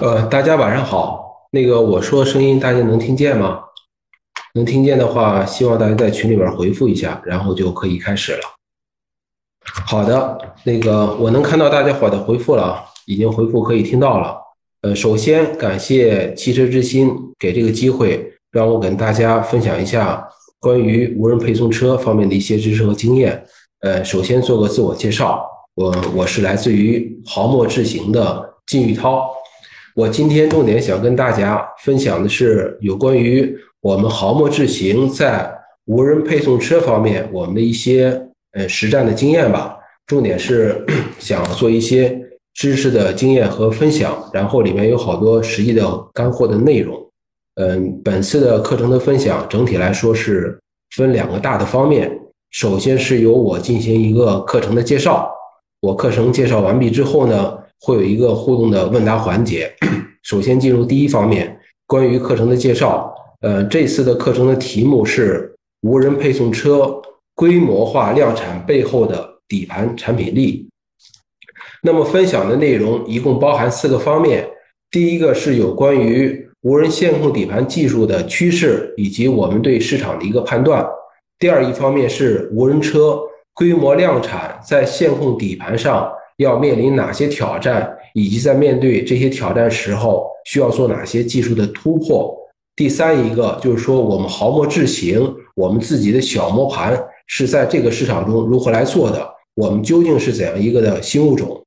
呃，大家晚上好。那个我说声音大家能听见吗？能听见的话，希望大家在群里边回复一下，然后就可以开始了。好的，那个我能看到大家伙的回复了，已经回复可以听到了。呃，首先感谢汽车之心给这个机会，让我跟大家分享一下关于无人配送车方面的一些知识和经验。呃，首先做个自我介绍，我我是来自于豪墨智行的金玉涛。我今天重点想跟大家分享的是有关于我们豪墨智行在无人配送车方面我们的一些呃实战的经验吧。重点是 想做一些知识的经验和分享，然后里面有好多实际的干货的内容。嗯，本次的课程的分享整体来说是分两个大的方面。首先是由我进行一个课程的介绍，我课程介绍完毕之后呢。会有一个互动的问答环节。首先进入第一方面，关于课程的介绍。呃，这次的课程的题目是无人配送车规模化量产背后的底盘产品力。那么分享的内容一共包含四个方面。第一个是有关于无人线控底盘技术的趋势以及我们对市场的一个判断。第二一方面是无人车规模量产在线控底盘上。要面临哪些挑战，以及在面对这些挑战时候需要做哪些技术的突破？第三一个就是说，我们豪墨智行，我们自己的小磨盘是在这个市场中如何来做的？我们究竟是怎样一个的新物种？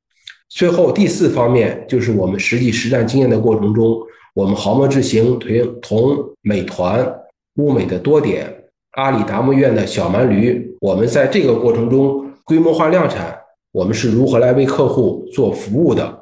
最后第四方面就是我们实际实战经验的过程中，我们豪墨智行同同美团、物美的多点、阿里达摩院的小蛮驴，我们在这个过程中规模化量产。我们是如何来为客户做服务的？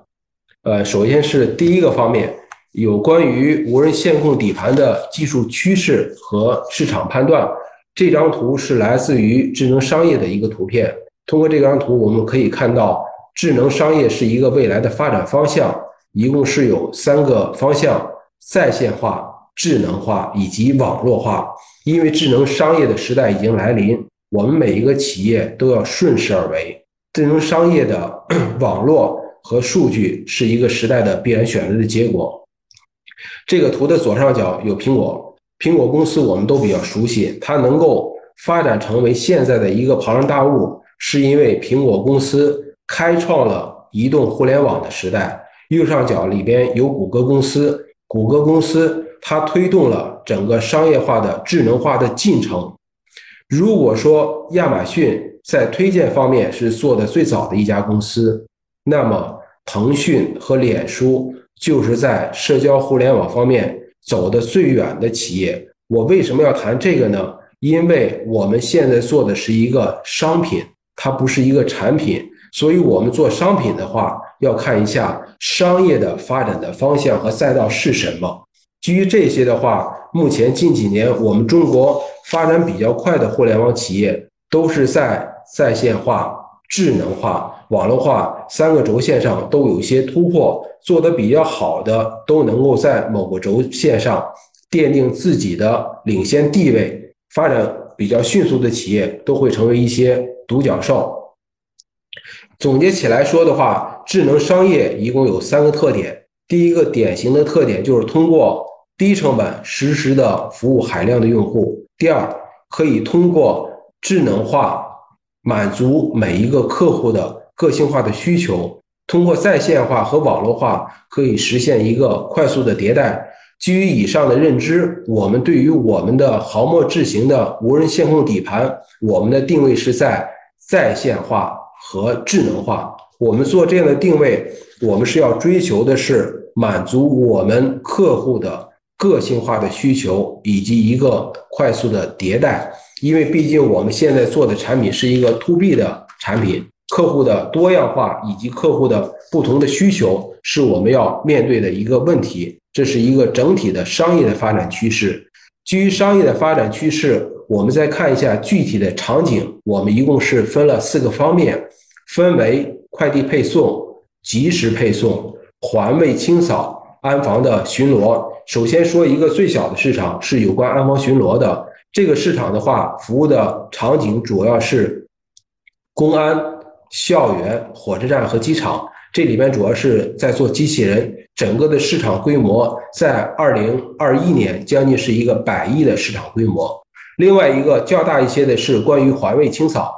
呃，首先是第一个方面，有关于无人线控底盘的技术趋势和市场判断。这张图是来自于智能商业的一个图片。通过这张图，我们可以看到，智能商业是一个未来的发展方向，一共是有三个方向：在线化、智能化以及网络化。因为智能商业的时代已经来临，我们每一个企业都要顺势而为。智能商业的 网络和数据是一个时代的必然选择的结果。这个图的左上角有苹果，苹果公司我们都比较熟悉，它能够发展成为现在的一个庞然大物，是因为苹果公司开创了移动互联网的时代。右上角里边有谷歌公司，谷歌公司它推动了整个商业化的智能化的进程。如果说亚马逊，在推荐方面是做的最早的一家公司，那么腾讯和脸书就是在社交互联网方面走的最远的企业。我为什么要谈这个呢？因为我们现在做的是一个商品，它不是一个产品，所以我们做商品的话，要看一下商业的发展的方向和赛道是什么。基于这些的话，目前近几年我们中国发展比较快的互联网企业都是在。在线化、智能化、网络化三个轴线上都有一些突破，做得比较好的都能够在某个轴线上奠定自己的领先地位，发展比较迅速的企业都会成为一些独角兽。总结起来说的话，智能商业一共有三个特点：第一个典型的特点就是通过低成本实时的服务海量的用户；第二，可以通过智能化。满足每一个客户的个性化的需求，通过在线化和网络化，可以实现一个快速的迭代。基于以上的认知，我们对于我们的豪墨智行的无人线控底盘，我们的定位是在在线化和智能化。我们做这样的定位，我们是要追求的是满足我们客户的个性化的需求，以及一个快速的迭代。因为毕竟我们现在做的产品是一个 to B 的产品，客户的多样化以及客户的不同的需求是我们要面对的一个问题。这是一个整体的商业的发展趋势。基于商业的发展趋势，我们再看一下具体的场景。我们一共是分了四个方面，分为快递配送、即时配送、环卫清扫、安防的巡逻。首先说一个最小的市场，是有关安防巡逻的。这个市场的话，服务的场景主要是公安、校园、火车站和机场。这里边主要是在做机器人，整个的市场规模在二零二一年将近是一个百亿的市场规模。另外一个较大一些的是关于环卫清扫，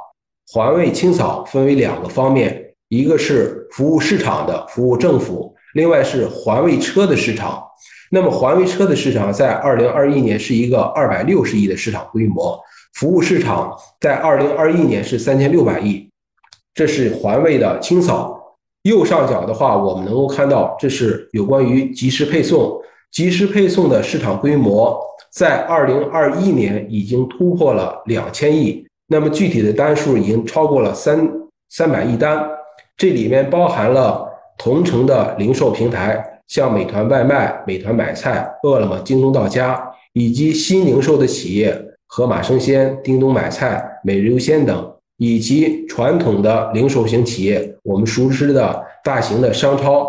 环卫清扫分为两个方面，一个是服务市场的，服务政府；另外是环卫车的市场。那么环卫车的市场在二零二一年是一个二百六十亿的市场规模，服务市场在二零二一年是三千六百亿。这是环卫的清扫。右上角的话，我们能够看到，这是有关于即时配送。即时配送的市场规模在二零二一年已经突破了两千亿，那么具体的单数已经超过了三三百亿单。这里面包含了同城的零售平台。像美团外卖、美团买菜、饿了么、京东到家，以及新零售的企业，盒马生鲜、叮咚买菜、每日优鲜等，以及传统的零售型企业，我们熟知的大型的商超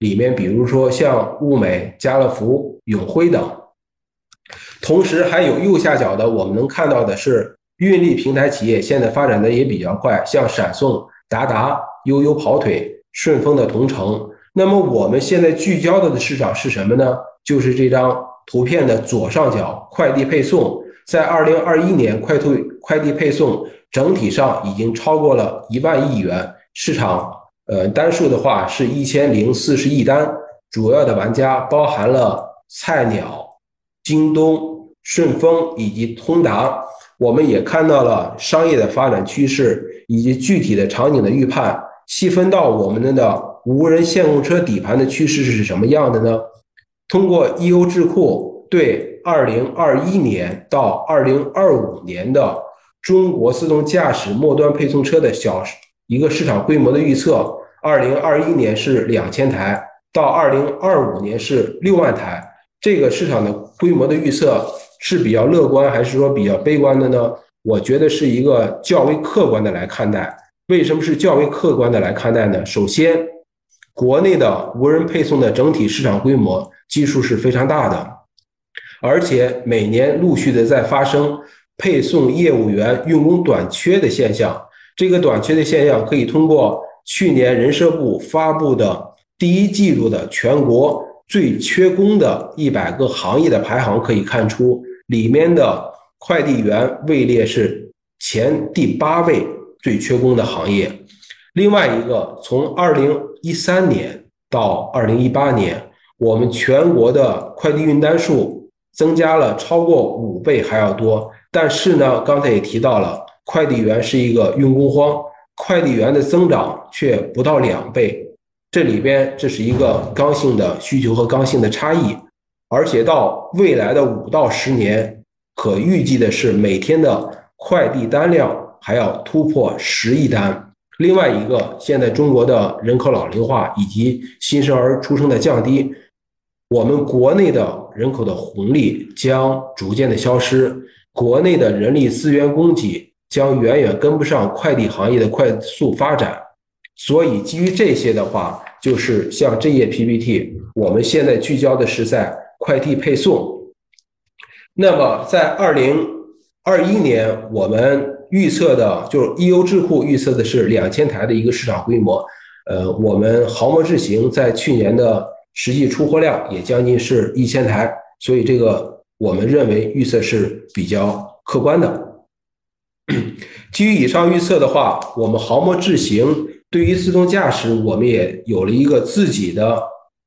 里面，比如说像物美、家乐福、永辉等。同时，还有右下角的，我们能看到的是运力平台企业，现在发展的也比较快，像闪送、达达、悠悠跑腿、顺丰的同城。那么我们现在聚焦的的市场是什么呢？就是这张图片的左上角，快递配送，在二零二一年，快退快递配送整体上已经超过了一万亿元市场，呃，单数的话是一千零四十亿单，主要的玩家包含了菜鸟、京东、顺丰以及通达。我们也看到了商业的发展趋势以及具体的场景的预判，细分到我们的。无人电动车底盘的趋势是什么样的呢？通过 EU 智库对2021年到2025年的中国自动驾驶末端配送车的小一个市场规模的预测，2021年是两千台，到2025年是六万台。这个市场的规模的预测是比较乐观，还是说比较悲观的呢？我觉得是一个较为客观的来看待。为什么是较为客观的来看待呢？首先。国内的无人配送的整体市场规模基数是非常大的，而且每年陆续的在发生配送业务员用工短缺的现象。这个短缺的现象可以通过去年人社部发布的第一季度的全国最缺工的一百个行业的排行可以看出，里面的快递员位列是前第八位最缺工的行业。另外一个，从二零一三年到二零一八年，我们全国的快递运单数增加了超过五倍还要多。但是呢，刚才也提到了，快递员是一个用工荒，快递员的增长却不到两倍。这里边这是一个刚性的需求和刚性的差异，而且到未来的五到十年，可预计的是每天的快递单量还要突破十亿单。另外一个，现在中国的人口老龄化以及新生儿出生的降低，我们国内的人口的红利将逐渐的消失，国内的人力资源供给将远远跟不上快递行业的快速发展。所以基于这些的话，就是像这页 PPT，我们现在聚焦的是在快递配送。那么在二零二一年，我们。预测的就是 E.O. 智库预测的是两千台的一个市场规模，呃，我们豪摩智行在去年的实际出货量也将近是一千台，所以这个我们认为预测是比较客观的。基于以上预测的话，我们豪摩智行对于自动驾驶，我们也有了一个自己的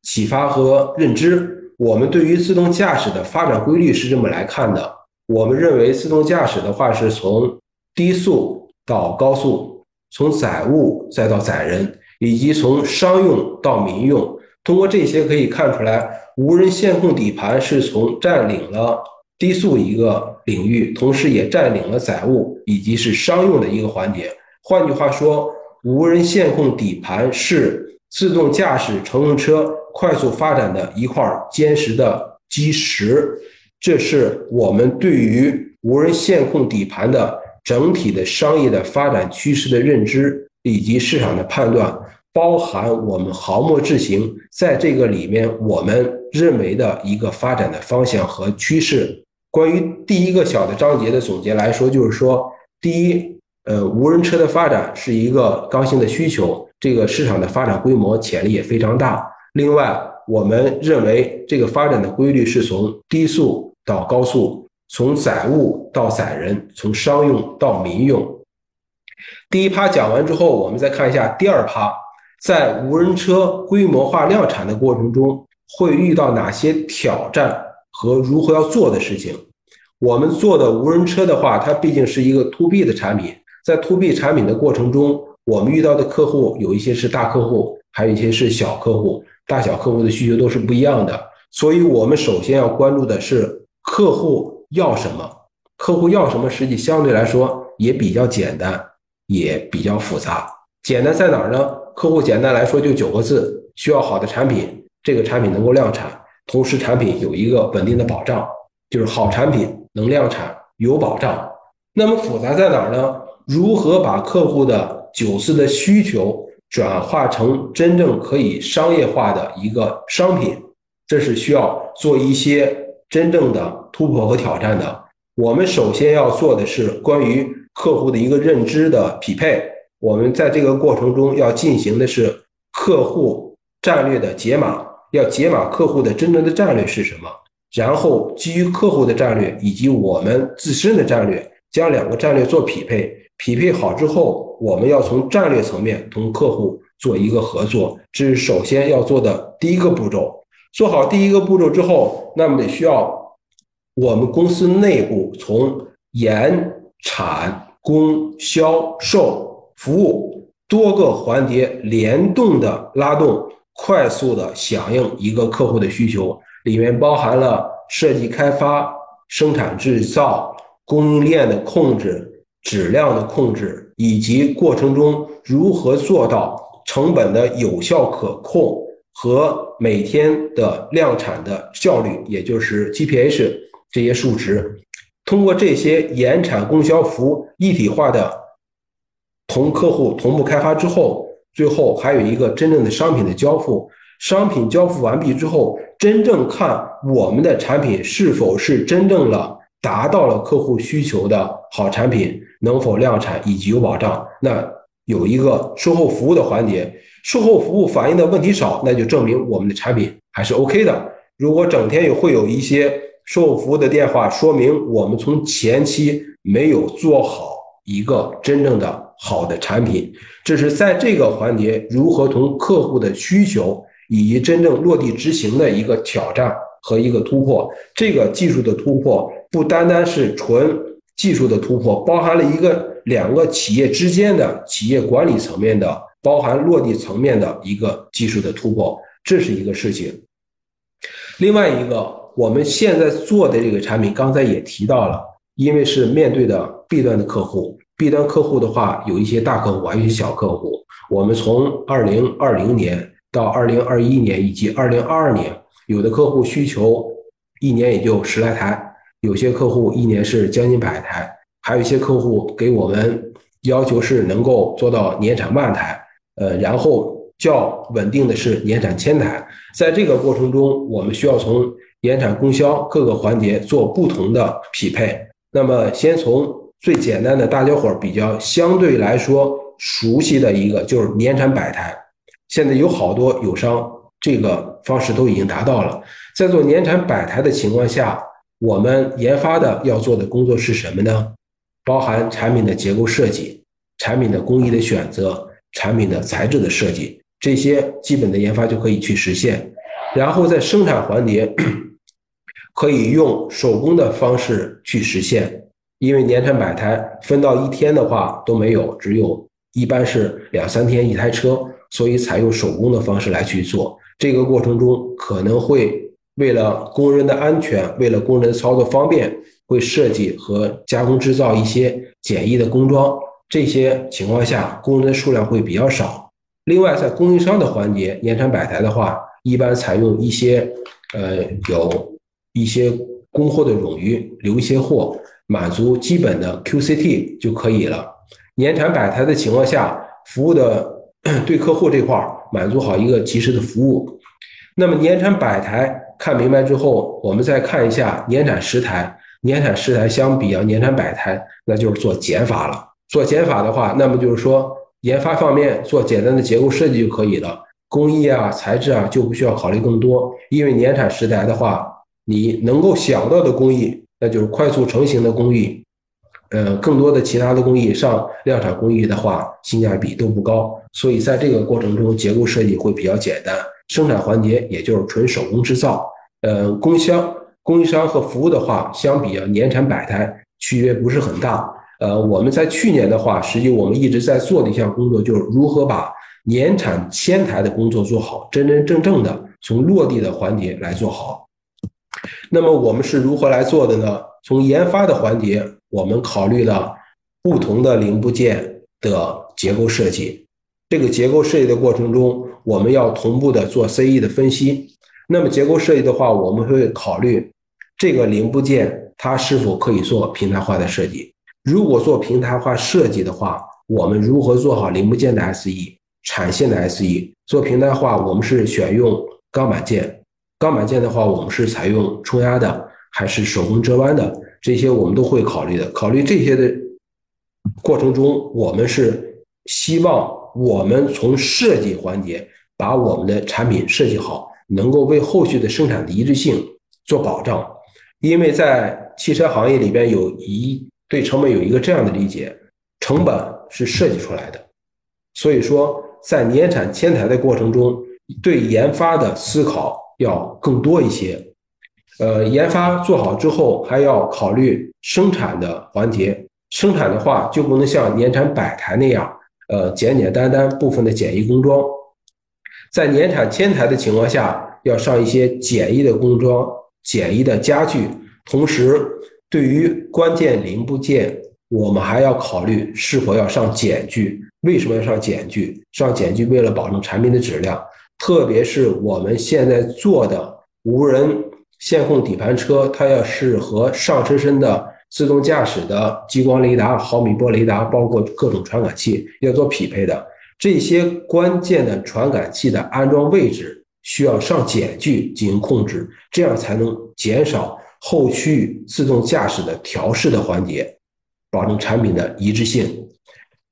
启发和认知。我们对于自动驾驶的发展规律是这么来看的：我们认为自动驾驶的话是从低速到高速，从载物再到载人，以及从商用到民用，通过这些可以看出来，无人线控底盘是从占领了低速一个领域，同时也占领了载物以及是商用的一个环节。换句话说，无人线控底盘是自动驾驶乘用车快速发展的一块坚实的基石。这是我们对于无人线控底盘的。整体的商业的发展趋势的认知以及市场的判断，包含我们豪墨智行在这个里面我们认为的一个发展的方向和趋势。关于第一个小的章节的总结来说，就是说，第一，呃，无人车的发展是一个刚性的需求，这个市场的发展规模潜力也非常大。另外，我们认为这个发展的规律是从低速到高速，从载物到载人，从商用到民用。第一趴讲完之后，我们再看一下第二趴，在无人车规模化量产的过程中，会遇到哪些挑战和如何要做的事情。我们做的无人车的话，它毕竟是一个 to B 的产品，在 to B 产品的过程中，我们遇到的客户有一些是大客户，还有一些是小客户，大小客户的需求都是不一样的，所以我们首先要关注的是客户要什么，客户要什么，实际相对来说也比较简单，也比较复杂。简单在哪儿呢？客户简单来说就九个字：需要好的产品，这个产品能够量产，同时产品有一个稳定的保障，就是好产品。能量产有保障，那么复杂在哪儿呢？如何把客户的九次的需求转化成真正可以商业化的一个商品？这是需要做一些真正的突破和挑战的。我们首先要做的是关于客户的一个认知的匹配。我们在这个过程中要进行的是客户战略的解码，要解码客户的真正的战略是什么。然后基于客户的战略以及我们自身的战略，将两个战略做匹配。匹配好之后，我们要从战略层面同客户做一个合作，这是首先要做的第一个步骤。做好第一个步骤之后，那么得需要我们公司内部从研、产、供、销售、服务多个环节联动的拉动，快速的响应一个客户的需求。里面包含了设计开发、生产制造、供应链的控制、质量的控制，以及过程中如何做到成本的有效可控和每天的量产的效率，也就是 GPH 这些数值。通过这些延产、供销、服一体化的同客户同步开发之后，最后还有一个真正的商品的交付。商品交付完毕之后，真正看我们的产品是否是真正了达到了客户需求的好产品，能否量产以及有保障。那有一个售后服务的环节，售后服务反映的问题少，那就证明我们的产品还是 OK 的。如果整天有会有一些售后服务的电话，说明我们从前期没有做好一个真正的好的产品。这是在这个环节如何同客户的需求。以及真正落地执行的一个挑战和一个突破，这个技术的突破不单单是纯技术的突破，包含了一个两个企业之间的企业管理层面的，包含落地层面的一个技术的突破，这是一个事情。另外一个，我们现在做的这个产品，刚才也提到了，因为是面对的 B 端的客户，B 端客户的话有一些大客户，还有一些小客户，我们从二零二零年。到二零二一年以及二零二二年，有的客户需求一年也就十来台，有些客户一年是将近百台，还有一些客户给我们要求是能够做到年产万台，呃，然后较稳定的是年产千台。在这个过程中，我们需要从年产供销各个环节做不同的匹配。那么，先从最简单的，大家伙比较相对来说熟悉的一个，就是年产百台。现在有好多友商这个方式都已经达到了，在做年产百台的情况下，我们研发的要做的工作是什么呢？包含产品的结构设计、产品的工艺的选择、产品的材质的设计，这些基本的研发就可以去实现。然后在生产环节，可以用手工的方式去实现，因为年产百台分到一天的话都没有，只有一般是两三天一台车。所以采用手工的方式来去做，这个过程中可能会为了工人的安全，为了工人操作方便，会设计和加工制造一些简易的工装。这些情况下，工人的数量会比较少。另外，在供应商的环节，年产百台的话，一般采用一些，呃，有一些供货的冗余，留一些货，满足基本的 QCT 就可以了。年产百台的情况下，服务的。对客户这块儿满足好一个及时的服务，那么年产百台看明白之后，我们再看一下年产十台，年产十台相比啊年产百台，那就是做减法了。做减法的话，那么就是说研发方面做简单的结构设计就可以了，工艺啊、材质啊就不需要考虑更多。因为年产十台的话，你能够想到的工艺，那就是快速成型的工艺。呃，更多的其他的工艺上量产工艺的话，性价比都不高。所以在这个过程中，结构设计会比较简单，生产环节也就是纯手工制造。呃，工商供应商和服务的话，相比啊，年产百台区别不是很大。呃，我们在去年的话，实际我们一直在做的一项工作，就是如何把年产千台的工作做好，真真正正的从落地的环节来做好。那么我们是如何来做的呢？从研发的环节，我们考虑了不同的零部件的结构设计。这个结构设计的过程中，我们要同步的做 CE 的分析。那么结构设计的话，我们会考虑这个零部件它是否可以做平台化的设计。如果做平台化设计的话，我们如何做好零部件的 SE、产线的 SE？做平台化，我们是选用钢板件。钢板件的话，我们是采用冲压的还是手工折弯的？这些我们都会考虑的。考虑这些的过程中，我们是希望我们从设计环节把我们的产品设计好，能够为后续的生产的一致性做保障。因为在汽车行业里边有一。对成本有一个这样的理解，成本是设计出来的，所以说在年产千台的过程中，对研发的思考要更多一些。呃，研发做好之后，还要考虑生产的环节。生产的话，就不能像年产百台那样，呃，简简单单部分的简易工装。在年产千台的情况下，要上一些简易的工装、简易的家具，同时。对于关键零部件，我们还要考虑是否要上碱具。为什么要上碱具？上碱具为了保证产品的质量，特别是我们现在做的无人线控底盘车，它要是和上车身的自动驾驶的激光雷达、毫米波雷达，包括各种传感器要做匹配的。这些关键的传感器的安装位置需要上碱具进行控制，这样才能减少。后续自动驾驶的调试的环节，保证产品的一致性。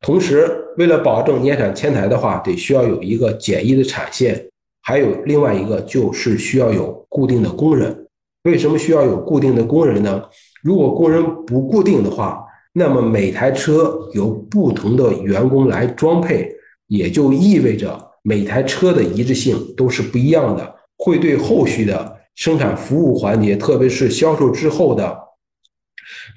同时，为了保证年产千台的话，得需要有一个简易的产线，还有另外一个就是需要有固定的工人。为什么需要有固定的工人呢？如果工人不固定的话，那么每台车由不同的员工来装配，也就意味着每台车的一致性都是不一样的，会对后续的。生产服务环节，特别是销售之后的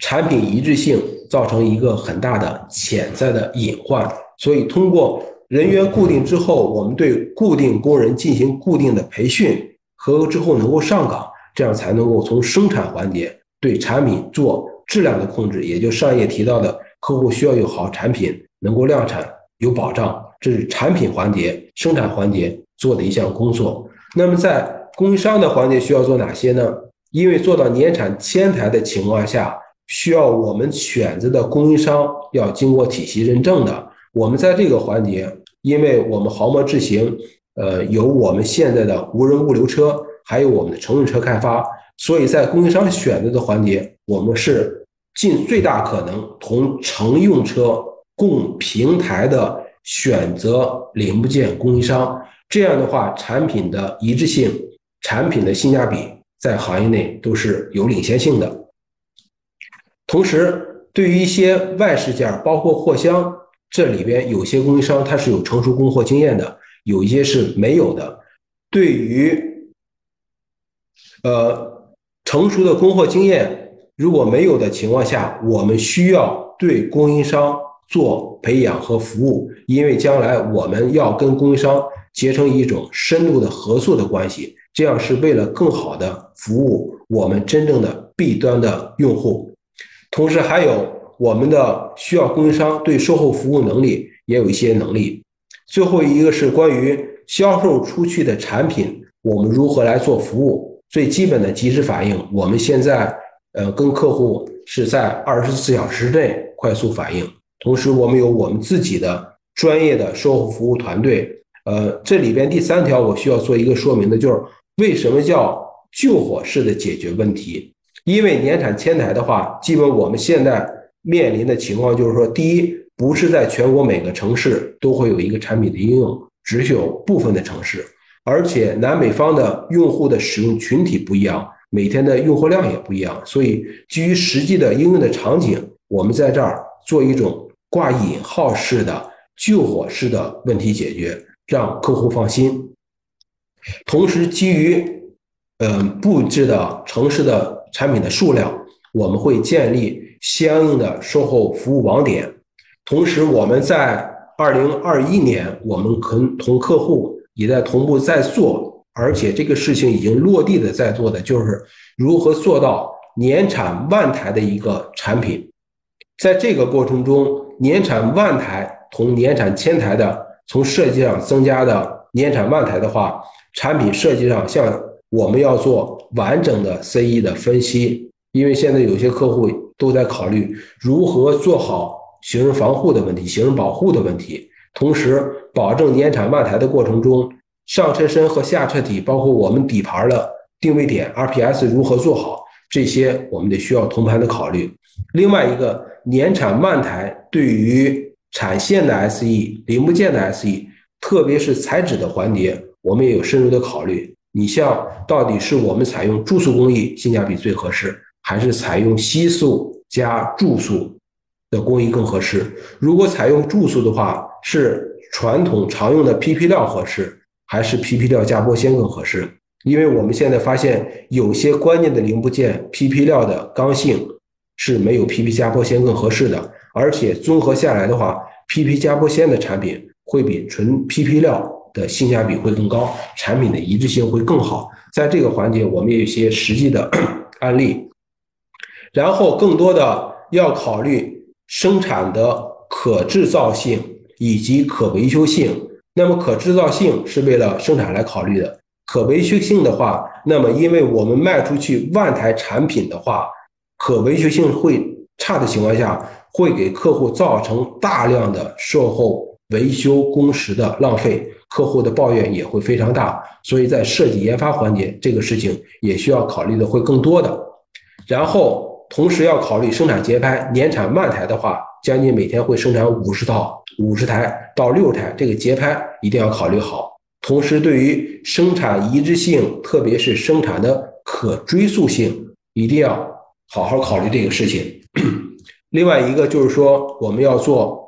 产品一致性，造成一个很大的潜在的隐患。所以，通过人员固定之后，我们对固定工人进行固定的培训，合格之后能够上岗，这样才能够从生产环节对产品做质量的控制。也就上一页提到的，客户需要有好产品，能够量产有保障，这是产品环节、生产环节做的一项工作。那么在供应商的环节需要做哪些呢？因为做到年产千台的情况下，需要我们选择的供应商要经过体系认证的。我们在这个环节，因为我们豪模智行，呃，有我们现在的无人物流车，还有我们的乘用车开发，所以在供应商选择的环节，我们是尽最大可能同乘用车共平台的选择零部件供应商。这样的话，产品的一致性。产品的性价比在行业内都是有领先性的。同时，对于一些外饰件，包括货箱，这里边有些供应商它是有成熟供货经验的，有一些是没有的。对于呃成熟的供货经验如果没有的情况下，我们需要对供应商做培养和服务，因为将来我们要跟供应商结成一种深度的合作的关系。这样是为了更好的服务我们真正的 B 端的用户，同时还有我们的需要供应商对售后服务能力也有一些能力。最后一个是关于销售出去的产品，我们如何来做服务？最基本的及时反应，我们现在呃跟客户是在二十四小时内快速反应，同时我们有我们自己的专业的售后服务团队。呃，这里边第三条我需要做一个说明的就是。为什么叫救火式的解决问题？因为年产千台的话，基本我们现在面临的情况就是说，第一，不是在全国每个城市都会有一个产品的应用，只是有部分的城市，而且南北方的用户的使用群体不一样，每天的用货量也不一样，所以基于实际的应用的场景，我们在这儿做一种挂引号式的救火式的问题解决，让客户放心。同时，基于嗯布置的城市的产品的数量，我们会建立相应的售后服务网点。同时，我们在二零二一年，我们跟同客户也在同步在做，而且这个事情已经落地的在做的，就是如何做到年产万台的一个产品。在这个过程中，年产万台同年产千台的，从设计上增加的年产万台的话，产品设计上像我们要做完整的 CE 的分析，因为现在有些客户都在考虑如何做好。行人防护的问题，行人保护的问题，同时保证年产万台的过程中，上车身和下车体，包括我们底盘的定位点 RPS 如何做好，这些我们得需要同盘的考虑。另外一个，年产万台对于产线的 SE、零部件的 SE，特别是材质的环节，我们也有深入的考虑。你像，到底是我们采用注塑工艺性价比最合适，还是采用吸塑加注塑？的工艺更合适。如果采用注塑的话，是传统常用的 PP 料合适，还是 PP 料加玻纤更合适？因为我们现在发现有些关键的零部件，PP 料的刚性是没有 PP 加玻纤更合适的。而且综合下来的话，PP 加玻纤的产品会比纯 PP 料的性价比会更高，产品的一致性会更好。在这个环节，我们也有一些实际的 案例，然后更多的要考虑。生产的可制造性以及可维修性，那么可制造性是为了生产来考虑的，可维修性的话，那么因为我们卖出去万台产品的话，可维修性会差的情况下，会给客户造成大量的售后维修工时的浪费，客户的抱怨也会非常大，所以在设计研发环节，这个事情也需要考虑的会更多的，然后。同时要考虑生产节拍，年产万台的话，将近每天会生产五十套、五十台到六十台，这个节拍一定要考虑好。同时，对于生产一致性，特别是生产的可追溯性，一定要好好考虑这个事情。另外一个就是说，我们要做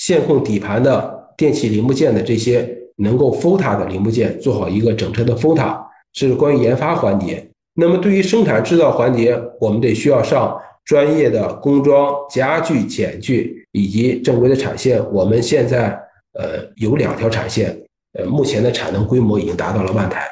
线控底盘的电气零部件的这些能够 FOTA 的零部件，做好一个整车的 FOTA，这是关于研发环节。那么，对于生产制造环节，我们得需要上专业的工装、家具、剪具以及正规的产线。我们现在呃有两条产线，呃，目前的产能规模已经达到了万台。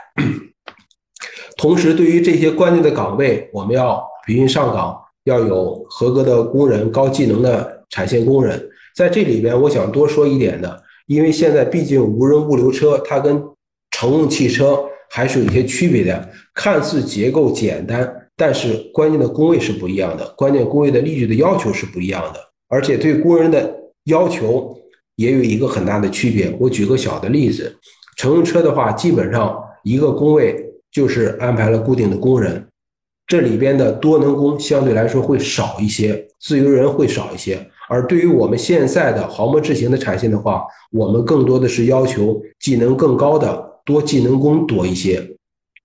同时，对于这些关键的岗位，我们要培训上岗，要有合格的工人、高技能的产线工人。在这里边，我想多说一点的，因为现在毕竟无人物流车它跟乘用汽车。还是有一些区别的，看似结构简单，但是关键的工位是不一样的，关键工位的力矩的要求是不一样的，而且对工人的要求也有一个很大的区别。我举个小的例子，乘用车的话，基本上一个工位就是安排了固定的工人，这里边的多能工相对来说会少一些，自由人会少一些。而对于我们现在的豪模智行的产线的话，我们更多的是要求技能更高的。多技能工多一些，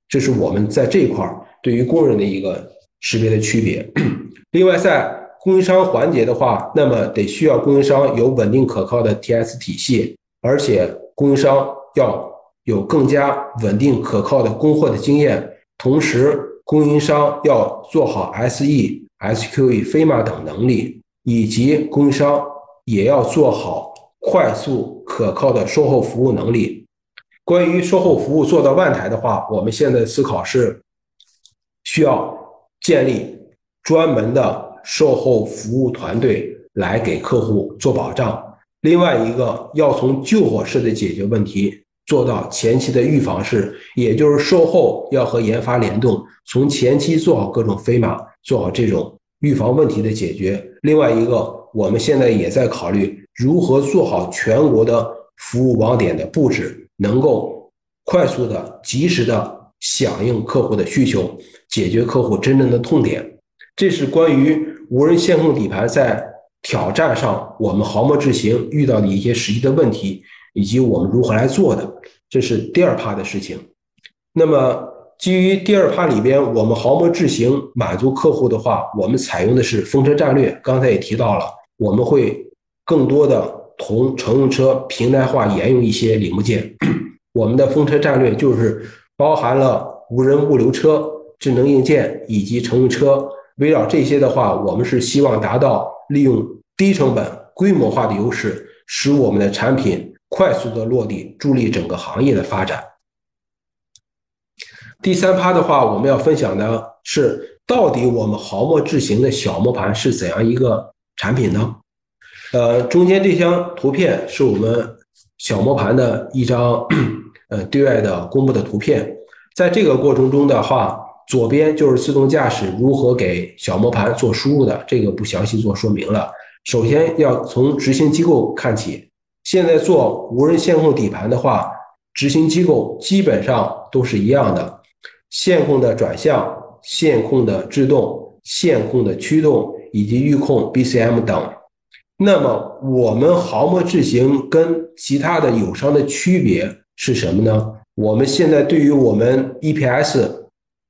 这是我们在这一块儿对于工人的一个识别的区别。另外，在供应商环节的话，那么得需要供应商有稳定可靠的 TS 体系，而且供应商要有更加稳定可靠的供货的经验，同时供应商要做好 SE、SQE、飞马等能力，以及供应商也要做好快速可靠的售后服务能力。关于售后服务做到万台的话，我们现在思考是需要建立专门的售后服务团队来给客户做保障。另外一个要从救火式的解决问题做到前期的预防式，也就是售后要和研发联动，从前期做好各种飞马，做好这种预防问题的解决。另外一个，我们现在也在考虑如何做好全国的服务网点的布置。能够快速的、及时的响应客户的需求，解决客户真正的痛点。这是关于无人线控底盘在挑战上，我们毫末智行遇到的一些实际的问题，以及我们如何来做的，这是第二趴的事情。那么，基于第二趴里边，我们毫末智行满足客户的话，我们采用的是风车战略。刚才也提到了，我们会更多的同乘用车平台化沿用一些零部件。我们的风车战略就是包含了无人物流车、智能硬件以及乘用车。围绕这些的话，我们是希望达到利用低成本、规模化的优势，使我们的产品快速的落地，助力整个行业的发展。第三趴的话，我们要分享的是，到底我们毫末智行的小磨盘是怎样一个产品呢？呃，中间这张图片是我们小磨盘的一张呃对外的公布的图片，在这个过程中的话。左边就是自动驾驶如何给小磨盘做输入的，这个不详细做说明了。首先要从执行机构看起。现在做无人线控底盘的话，执行机构基本上都是一样的：线控的转向、线控的制动、线控的驱动以及预控 BCM 等。那么我们毫末智行跟其他的友商的区别是什么呢？我们现在对于我们 EPS。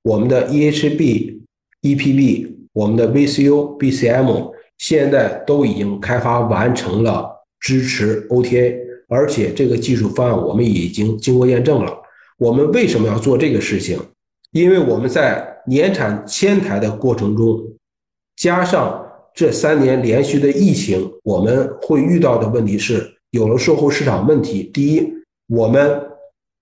我们的 EHB、EPB、我们的 VCU、BCM 现在都已经开发完成了支持 OTA，而且这个技术方案我们已经经过验证了。我们为什么要做这个事情？因为我们在年产千台的过程中，加上这三年连续的疫情，我们会遇到的问题是，有了售后市场问题。第一，我们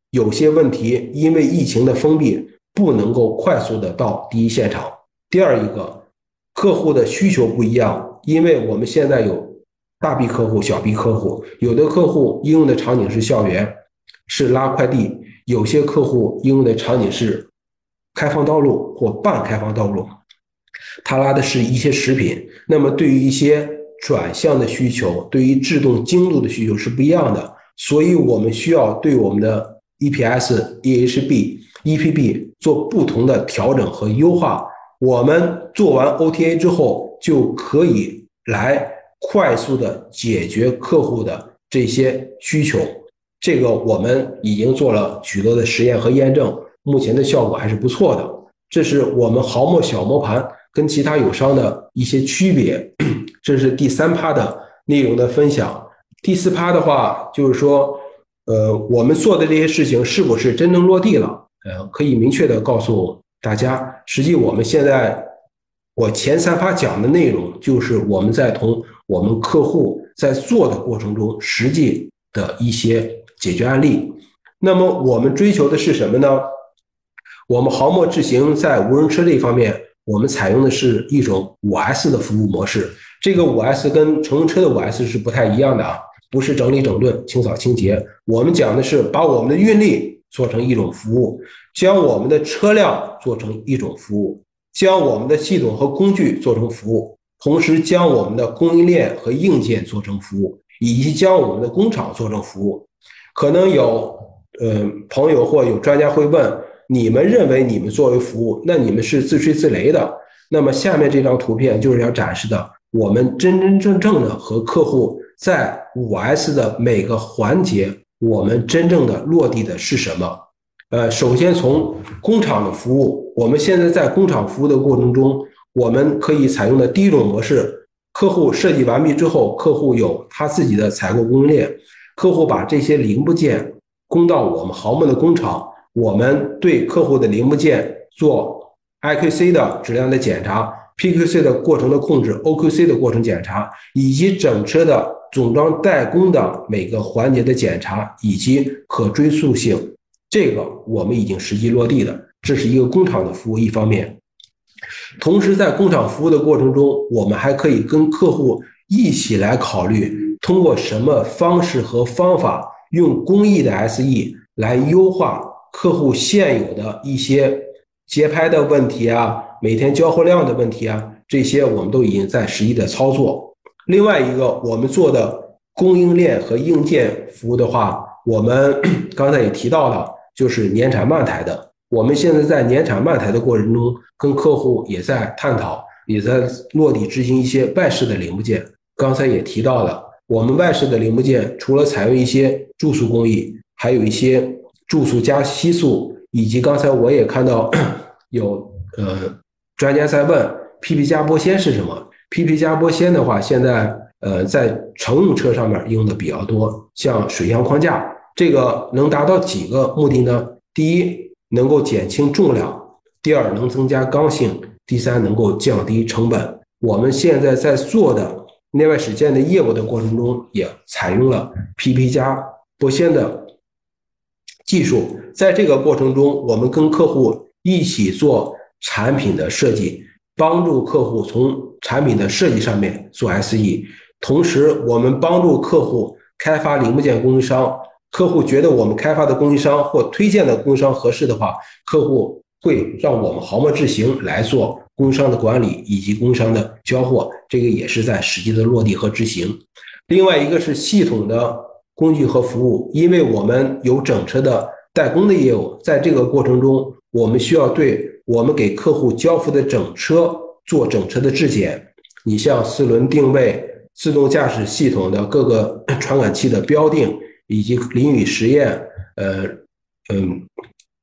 有些问题因为疫情的封闭。不能够快速的到第一现场。第二一个，客户的需求不一样，因为我们现在有大 B 客户、小 B 客户，有的客户应用的场景是校园，是拉快递；有些客户应用的场景是开放道路或半开放道路，他拉的是一些食品。那么对于一些转向的需求，对于制动精度的需求是不一样的，所以我们需要对我们的 EPS、EHB。EPB 做不同的调整和优化，我们做完 OTA 之后，就可以来快速的解决客户的这些需求。这个我们已经做了许多的实验和验证，目前的效果还是不错的。这是我们毫末小磨盘跟其他友商的一些区别。这是第三趴的内容的分享。第四趴的话，就是说，呃，我们做的这些事情是不是真正落地了？呃，可以明确的告诉大家，实际我们现在我前三趴讲的内容，就是我们在同我们客户在做的过程中实际的一些解决案例。那么我们追求的是什么呢？我们毫末智行在无人车这一方面，我们采用的是一种五 S 的服务模式。这个五 S 跟乘用车的五 S 是不太一样的啊，不是整理整顿、清扫清洁，我们讲的是把我们的运力。做成一种服务，将我们的车辆做成一种服务，将我们的系统和工具做成服务，同时将我们的供应链和硬件做成服务，以及将我们的工厂做成服务。可能有呃朋友或有专家会问：你们认为你们作为服务，那你们是自吹自擂的？那么下面这张图片就是要展示的，我们真真正正的和客户在五 S 的每个环节。我们真正的落地的是什么？呃，首先从工厂的服务，我们现在在工厂服务的过程中，我们可以采用的第一种模式，客户设计完毕之后，客户有他自己的采购供应链，客户把这些零部件供到我们豪门的工厂，我们对客户的零部件做 IQC 的质量的检查，PQC 的过程的控制，OQC 的过程检查，以及整车的。总装代工的每个环节的检查以及可追溯性，这个我们已经实际落地了。这是一个工厂的服务一方面，同时在工厂服务的过程中，我们还可以跟客户一起来考虑，通过什么方式和方法，用工艺的 SE 来优化客户现有的一些节拍的问题啊，每天交货量的问题啊，这些我们都已经在实际的操作。另外一个，我们做的供应链和硬件服务的话，我们刚才也提到了，就是年产慢台的。我们现在在年产慢台的过程中，跟客户也在探讨，也在落地执行一些外饰的零部件。刚才也提到了，我们外饰的零部件除了采用一些注塑工艺，还有一些注塑加吸塑，以及刚才我也看到 有呃专家在问 PP 加玻纤是什么？PP 加玻纤的话，现在呃在乘用车上面用的比较多，像水箱框架，这个能达到几个目的呢？第一，能够减轻重量；第二，能增加刚性；第三，能够降低成本。我们现在在做的内外使件的业务的过程中，也采用了 PP 加玻纤的技术。在这个过程中，我们跟客户一起做产品的设计，帮助客户从产品的设计上面做 SE，同时我们帮助客户开发零部件供应商。客户觉得我们开发的供应商或推荐的供应商合适的话，客户会让我们豪墨智行来做供应商的管理以及供应商的交货，这个也是在实际的落地和执行。另外一个是系统的工具和服务，因为我们有整车的代工的业务，在这个过程中，我们需要对我们给客户交付的整车做整车的质检。你像四轮定位、自动驾驶系统的各个 传感器的标定。以及淋雨实验，呃，嗯，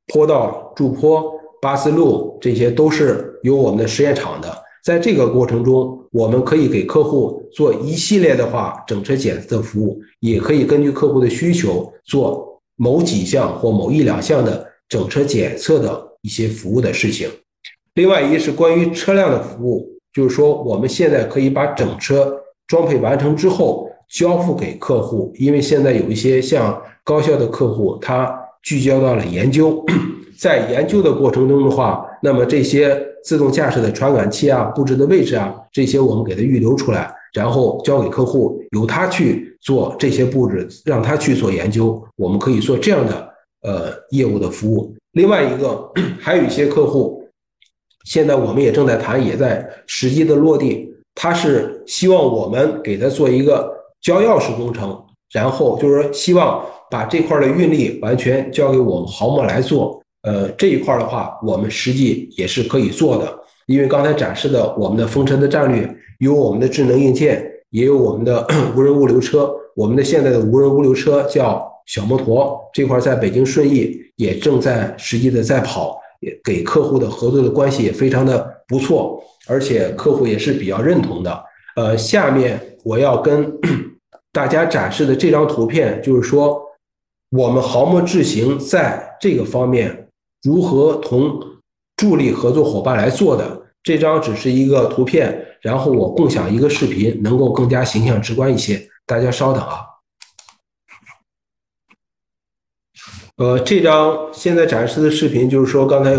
坡道、驻坡、八字路，这些都是有我们的实验场的。在这个过程中，我们可以给客户做一系列的话整车检测服务，也可以根据客户的需求做某几项或某一两项的整车检测的一些服务的事情。另外一是关于车辆的服务，就是说我们现在可以把整车装配完成之后。交付给客户，因为现在有一些像高校的客户，他聚焦到了研究，在研究的过程中的话，那么这些自动驾驶的传感器啊、布置的位置啊，这些我们给它预留出来，然后交给客户，由他去做这些布置，让他去做研究，我们可以做这样的呃业务的服务。另外一个，还有一些客户，现在我们也正在谈，也在实际的落地，他是希望我们给他做一个。交钥匙工程，然后就是说希望把这块的运力完全交给我们豪墨来做。呃，这一块的话，我们实际也是可以做的，因为刚才展示的我们的风车的战略，有我们的智能硬件，也有我们的 无人物流车。我们的现在的无人物流车叫小摩托，这块在北京顺义也正在实际的在跑，也给客户的合作的关系也非常的不错，而且客户也是比较认同的。呃，下面我要跟 大家展示的这张图片，就是说我们豪墨智行在这个方面如何同助力合作伙伴来做的。这张只是一个图片，然后我共享一个视频，能够更加形象直观一些。大家稍等啊。呃，这张现在展示的视频，就是说刚才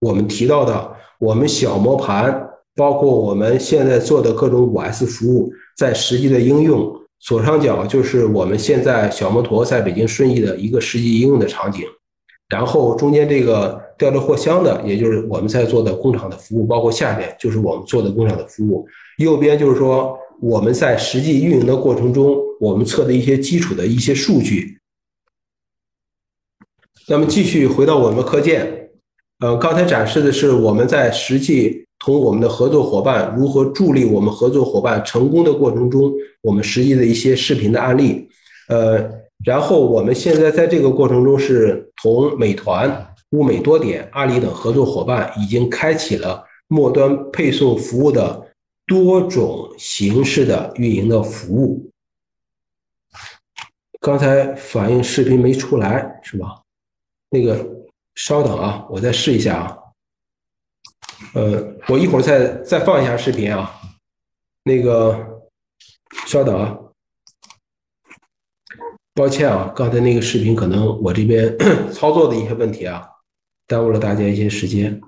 我们提到的，我们小磨盘。包括我们现在做的各种五 S 服务，在实际的应用，左上角就是我们现在小摩托在北京顺义的一个实际应用的场景，然后中间这个吊着货箱的，也就是我们在做的工厂的服务，包括下面就是我们做的工厂的服务，右边就是说我们在实际运营的过程中，我们测的一些基础的一些数据。那么继续回到我们课件，呃，刚才展示的是我们在实际。同我们的合作伙伴如何助力我们合作伙伴成功的过程中，我们实际的一些视频的案例，呃，然后我们现在在这个过程中是同美团、物美多点、阿里等合作伙伴已经开启了末端配送服务的多种形式的运营的服务。刚才反映视频没出来是吧？那个稍等啊，我再试一下啊。呃，我一会儿再再放一下视频啊，那个稍等啊，抱歉啊，刚才那个视频可能我这边 操作的一些问题啊，耽误了大家一些时间。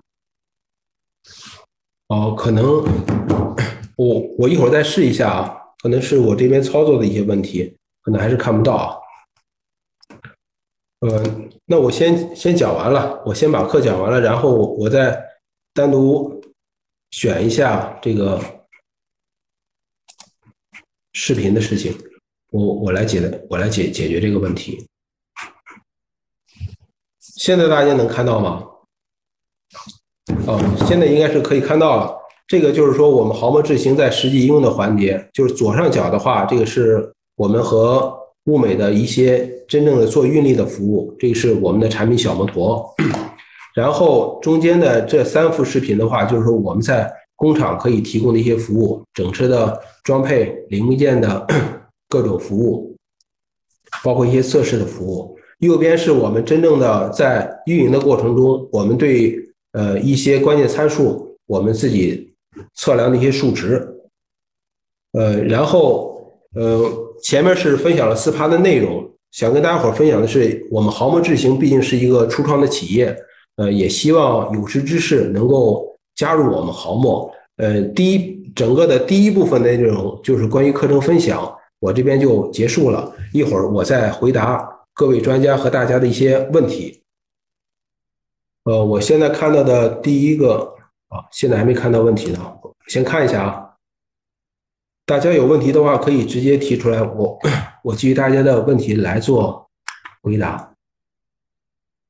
哦，可能 我我一会儿再试一下啊，可能是我这边操作的一些问题，可能还是看不到啊。呃，那我先先讲完了，我先把课讲完了，然后我再。单独选一下这个视频的事情，我我来解的，我来解解决这个问题。现在大家能看到吗？哦，现在应该是可以看到了。这个就是说我们毫模智行在实际应用的环节，就是左上角的话，这个是我们和物美的一些真正的做运力的服务，这个是我们的产品小摩托。然后中间的这三幅视频的话，就是说我们在工厂可以提供的一些服务，整车的装配零部件的各种服务，包括一些测试的服务。右边是我们真正的在运营的过程中，我们对呃一些关键参数，我们自己测量的一些数值。呃，然后呃前面是分享了四趴的内容，想跟大家伙分享的是，我们豪模智行毕竟是一个初创的企业。呃，也希望有识之士能够加入我们豪墨。呃，第一，整个的第一部分的内容就是关于课程分享，我这边就结束了。一会儿我再回答各位专家和大家的一些问题。呃，我现在看到的第一个啊，现在还没看到问题呢，先看一下啊。大家有问题的话可以直接提出来，我我基于大家的问题来做回答。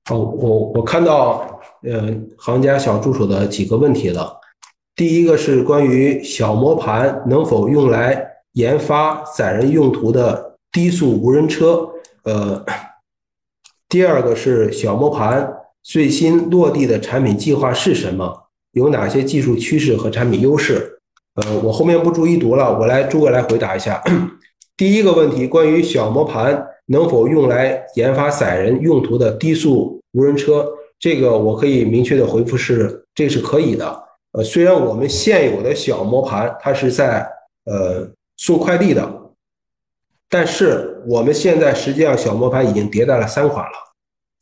哦，我我看到，呃，行家小助手的几个问题了。第一个是关于小磨盘能否用来研发载人用途的低速无人车？呃，第二个是小磨盘最新落地的产品计划是什么？有哪些技术趋势和产品优势？呃，我后面不逐一读了，我来逐个来回答一下。第一个问题，关于小磨盘。能否用来研发载人用途的低速无人车？这个我可以明确的回复是，这是可以的。呃，虽然我们现有的小磨盘它是在呃送快递的，但是我们现在实际上小磨盘已经迭代了三款了。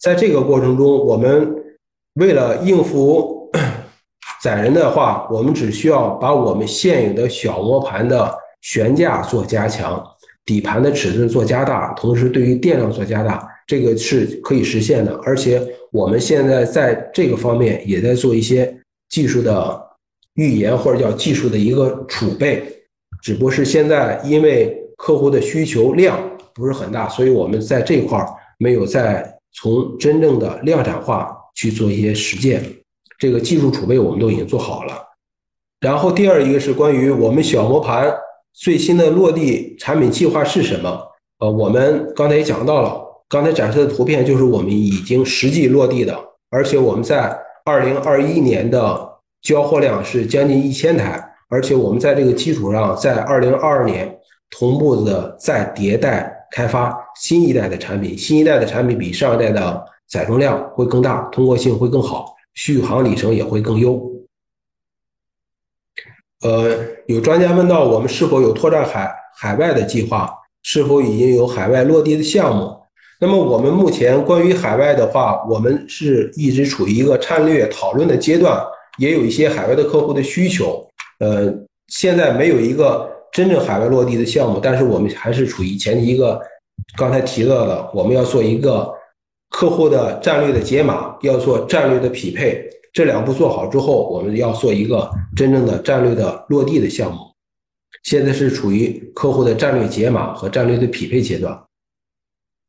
在这个过程中，我们为了应付 载人的话，我们只需要把我们现有的小磨盘的悬架做加强。底盘的尺寸做加大，同时对于电量做加大，这个是可以实现的。而且我们现在在这个方面也在做一些技术的预研，或者叫技术的一个储备。只不过是现在因为客户的需求量不是很大，所以我们在这块儿没有再从真正的量产化去做一些实践。这个技术储备我们都已经做好了。然后第二一个是关于我们小磨盘。最新的落地产品计划是什么？呃，我们刚才也讲到了，刚才展示的图片就是我们已经实际落地的，而且我们在二零二一年的交货量是将近一千台，而且我们在这个基础上，在二零二二年同步的再迭代开发新一代的产品，新一代的产品比上一代的载重量会更大，通过性会更好，续航里程也会更优。呃，有专家问到我们是否有拓展海海外的计划，是否已经有海外落地的项目？那么我们目前关于海外的话，我们是一直处于一个战略讨论的阶段，也有一些海外的客户的需求。呃，现在没有一个真正海外落地的项目，但是我们还是处于前期一个，刚才提到的，我们要做一个客户的战略的解码，要做战略的匹配。这两步做好之后，我们要做一个真正的战略的落地的项目。现在是处于客户的战略解码和战略的匹配阶段。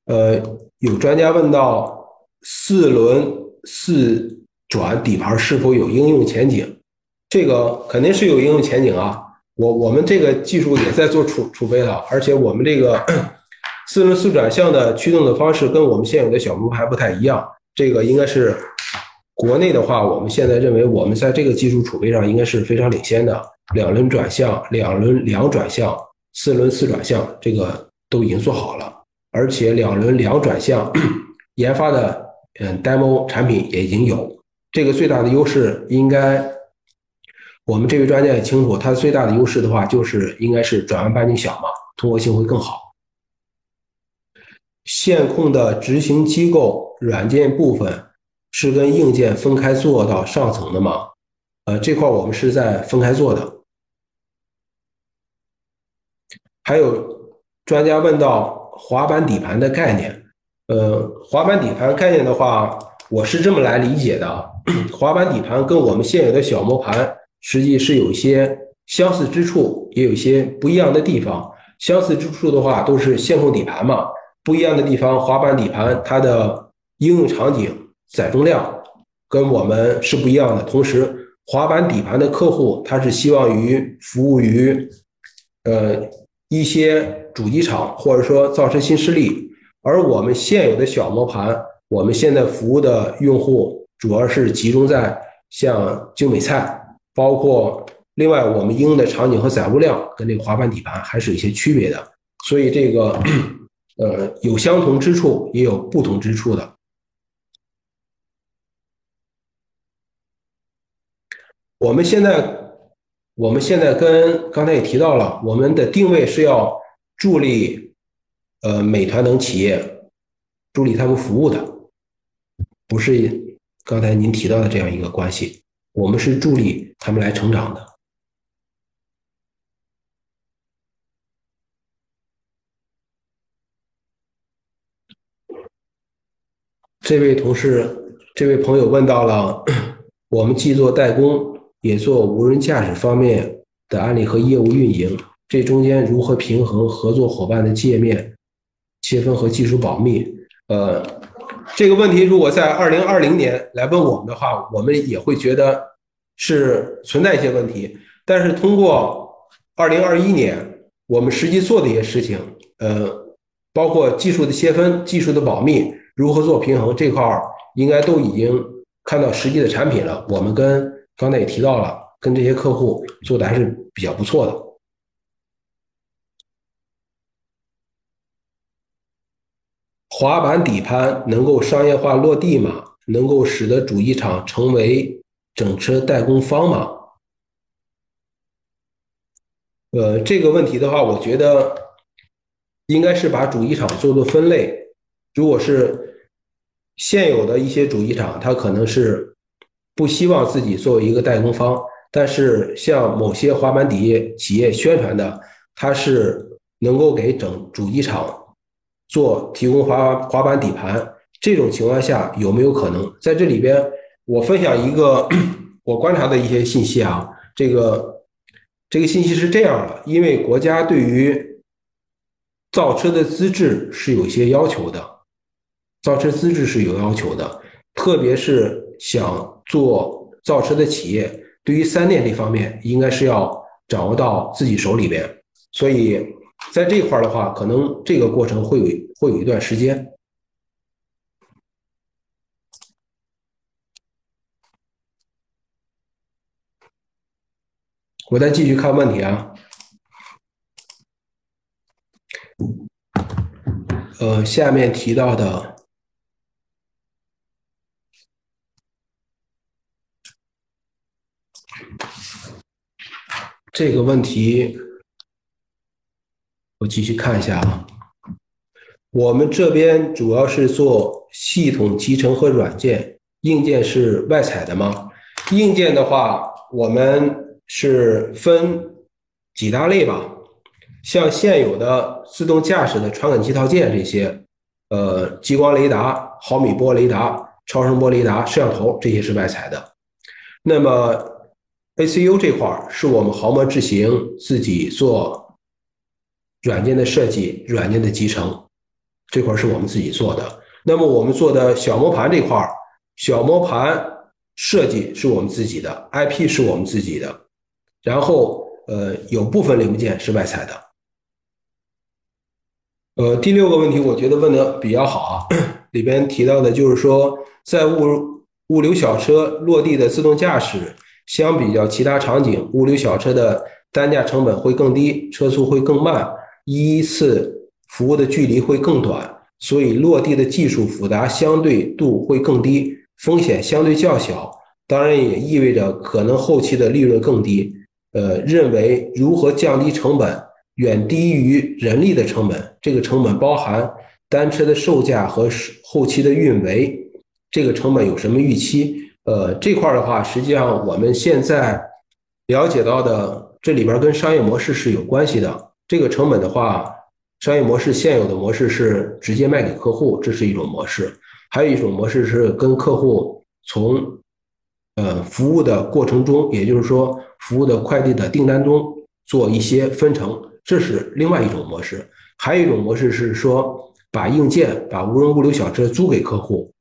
呃，有专家问到四轮四转底盘是否有应用前景？这个肯定是有应用前景啊。我我们这个技术也在做储储备了，而且我们这个 四轮四转向的驱动的方式跟我们现有的小摩还不太一样，这个应该是。国内的话，我们现在认为我们在这个技术储备上应该是非常领先的。两轮转向、两轮两转向、四轮四转向，这个都已经做好了。而且两轮两转向 研发的嗯 demo 产品也已经有。这个最大的优势应该，我们这位专家也清楚，它最大的优势的话就是应该是转弯半径小嘛，通过性会更好。线控的执行机构软件部分。是跟硬件分开做到上层的吗？呃，这块我们是在分开做的。还有专家问到滑板底盘的概念，呃，滑板底盘概念的话，我是这么来理解的：滑板底盘跟我们现有的小磨盘实际是有一些相似之处，也有一些不一样的地方。相似之处的话，都是线控底盘嘛；不一样的地方，滑板底盘它的应用场景。载重量跟我们是不一样的，同时滑板底盘的客户，他是希望于服务于呃一些主机厂或者说造车新势力，而我们现有的小磨盘，我们现在服务的用户主要是集中在像精美菜，包括另外我们应用的场景和载物量跟这个滑板底盘还是有一些区别的，所以这个 呃有相同之处，也有不同之处的。我们现在，我们现在跟刚才也提到了，我们的定位是要助力，呃，美团等企业，助力他们服务的，不是刚才您提到的这样一个关系。我们是助力他们来成长的。这位同事，这位朋友问到了，我们既做代工。也做无人驾驶方面的案例和业务运营，这中间如何平衡合作伙伴的界面切分和技术保密？呃，这个问题如果在二零二零年来问我们的话，我们也会觉得是存在一些问题。但是通过二零二一年我们实际做的一些事情，呃，包括技术的切分、技术的保密，如何做平衡这块儿，应该都已经看到实际的产品了。我们跟刚才也提到了，跟这些客户做的还是比较不错的。滑板底盘能够商业化落地吗？能够使得主机厂成为整车代工方吗？呃，这个问题的话，我觉得应该是把主机厂做做分类。如果是现有的一些主机厂，它可能是。不希望自己作为一个代工方，但是像某些滑板底业企业宣传的，它是能够给整主机厂做提供滑滑板底盘。这种情况下有没有可能在这里边？我分享一个 我观察的一些信息啊，这个这个信息是这样的：因为国家对于造车的资质是有些要求的，造车资质是有要求的，特别是。想做造车的企业，对于三电这方面，应该是要掌握到自己手里边。所以在这块儿的话，可能这个过程会有会有一段时间。我再继续看问题啊。呃，下面提到的。这个问题，我继续看一下啊。我们这边主要是做系统集成和软件，硬件是外采的吗？硬件的话，我们是分几大类吧。像现有的自动驾驶的传感器套件这些，呃，激光雷达、毫米波雷达、超声波雷达、摄像头这些是外采的。那么 ACU 这块儿是我们豪摩智行自己做软件的设计、软件的集成，这块是我们自己做的。那么我们做的小磨盘这块，小磨盘设计是我们自己的，IP 是我们自己的，然后呃有部分零部件是外采的。呃，第六个问题我觉得问的比较好啊，里边提到的就是说在物物流小车落地的自动驾驶。相比较其他场景，物流小车的单价成本会更低，车速会更慢，依次服务的距离会更短，所以落地的技术复杂相对度会更低，风险相对较小。当然也意味着可能后期的利润更低。呃，认为如何降低成本，远低于人力的成本。这个成本包含单车的售价和后期的运维，这个成本有什么预期？呃，这块的话，实际上我们现在了解到的，这里边跟商业模式是有关系的。这个成本的话，商业模式现有的模式是直接卖给客户，这是一种模式；还有一种模式是跟客户从呃服务的过程中，也就是说服务的快递的订单中做一些分成，这是另外一种模式。还有一种模式是说，把硬件、把无人物流小车租给客户，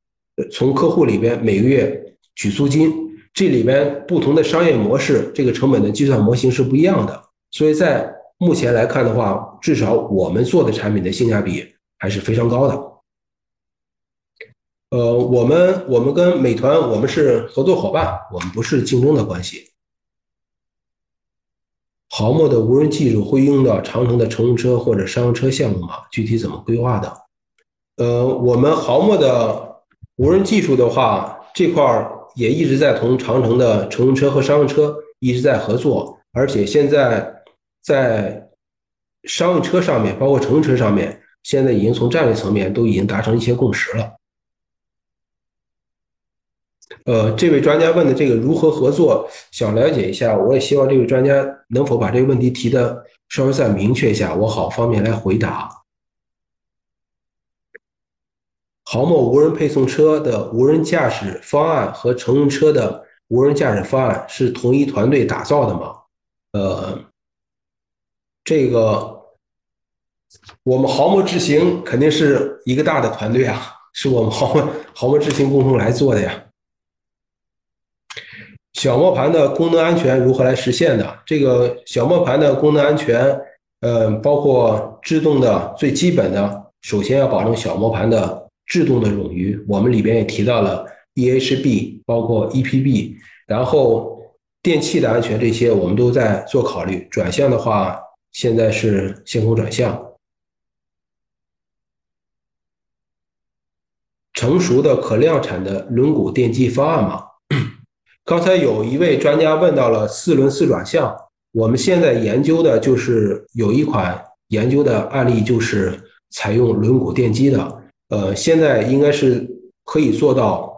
从客户里边每个月。取租金，这里边不同的商业模式，这个成本的计算模型是不一样的。所以在目前来看的话，至少我们做的产品的性价比还是非常高的。呃，我们我们跟美团我们是合作伙伴，我们不是竞争的关系。豪墨的无人技术会用到长城的乘用车或者商用车项目吗？具体怎么规划的？呃，我们豪墨的无人技术的话，这块儿也一直在同长城的乘用车和商用车一直在合作，而且现在在商用车上面，包括乘用车上面，现在已经从战略层面都已经达成一些共识了。呃，这位专家问的这个如何合作，想了解一下，我也希望这位专家能否把这个问题提的稍微再明确一下，我好方便来回答。豪墨无人配送车的无人驾驶方案和乘用车的无人驾驶方案是同一团队打造的吗？呃，这个我们豪墨智行肯定是一个大的团队啊，是我们豪墨豪墨智行共同来做的呀。小磨盘的功能安全如何来实现的？这个小磨盘的功能安全，呃，包括制动的最基本的，首先要保证小磨盘的制动的冗余。我们里边也提到了 EHB，包括 EPB，然后电器的安全这些我们都在做考虑。转向的话，现在是线控转向。成熟的可量产的轮毂电机方案吗？刚才有一位专家问到了四轮四转向，我们现在研究的就是有一款研究的案例，就是采用轮毂电机的，呃，现在应该是可以做到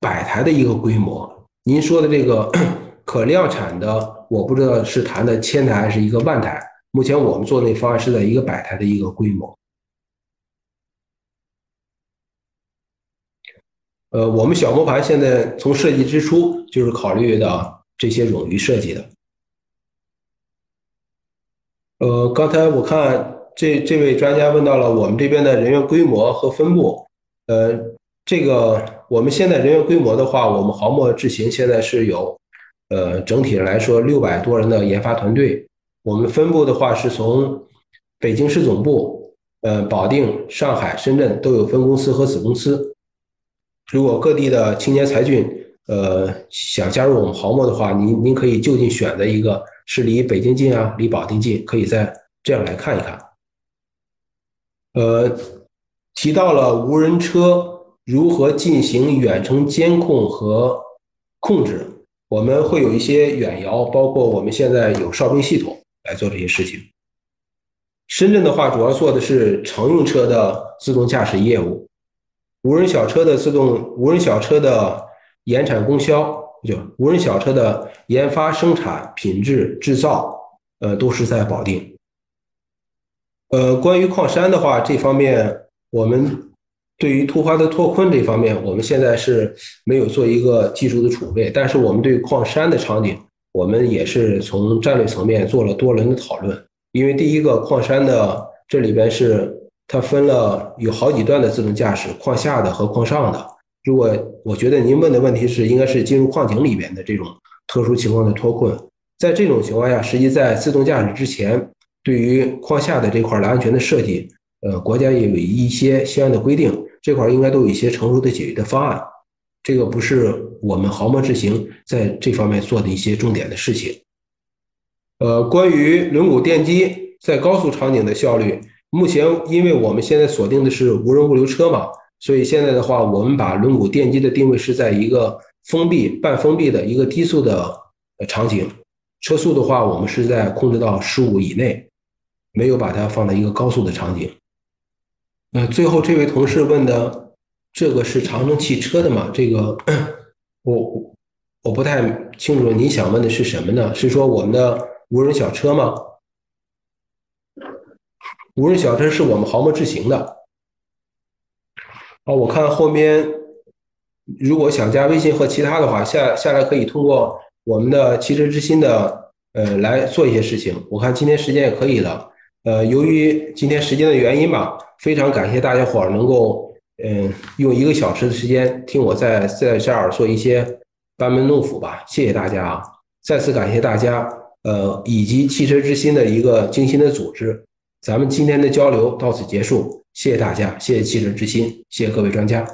百台的一个规模。您说的这个 可量产的，我不知道是谈的千台还是一个万台。目前我们做那方案是在一个百台的一个规模。呃，我们小磨盘现在从设计之初就是考虑到这些冗余设计的。呃，刚才我看这这位专家问到了我们这边的人员规模和分布。呃，这个我们现在人员规模的话，我们豪墨智行现在是有，呃，整体来说六百多人的研发团队。我们分布的话是从北京市总部、呃，保定、上海、深圳都有分公司和子公司。如果各地的青年才俊，呃，想加入我们豪墨的话，您您可以就近选择一个是离北京近啊，离保定近，可以再这样来看一看。呃，提到了无人车如何进行远程监控和控制，我们会有一些远遥，包括我们现在有哨兵系统来做这些事情。深圳的话，主要做的是乘用车的自动驾驶业务。无人小车的自动无人小车的研产供销，就无人小车的研发、生产、品质、制造，呃，都是在保定。呃，关于矿山的话，这方面我们对于突发的脱困这方面，我们现在是没有做一个技术的储备，但是我们对矿山的场景，我们也是从战略层面做了多轮的讨论。因为第一个矿山的这里边是。它分了有好几段的自动驾驶，矿下的和矿上的。如果我觉得您问的问题是应该是进入矿井里边的这种特殊情况的脱困，在这种情况下，实际在自动驾驶之前，对于矿下的这块的安全的设计，呃，国家也有一些相应的规定，这块应该都有一些成熟的解决的方案。这个不是我们豪墨智行在这方面做的一些重点的事情。呃，关于轮毂电机在高速场景的效率。目前，因为我们现在锁定的是无人物流车嘛，所以现在的话，我们把轮毂电机的定位是在一个封闭、半封闭的一个低速的场景，车速的话，我们是在控制到十五以内，没有把它放在一个高速的场景。呃，最后这位同事问的，这个是长城汽车的吗？这个我我不太清楚，你想问的是什么呢？是说我们的无人小车吗？无人小车是我们豪墨智行的。啊，我看后面，如果想加微信和其他的话，下下来可以通过我们的汽车之心的呃来做一些事情。我看今天时间也可以了。呃，由于今天时间的原因吧，非常感谢大家伙儿能够嗯用一个小时的时间听我在在这儿做一些班门弄斧吧。谢谢大家啊！再次感谢大家，呃，以及汽车之心的一个精心的组织。咱们今天的交流到此结束，谢谢大家，谢谢汽车之心，谢谢各位专家。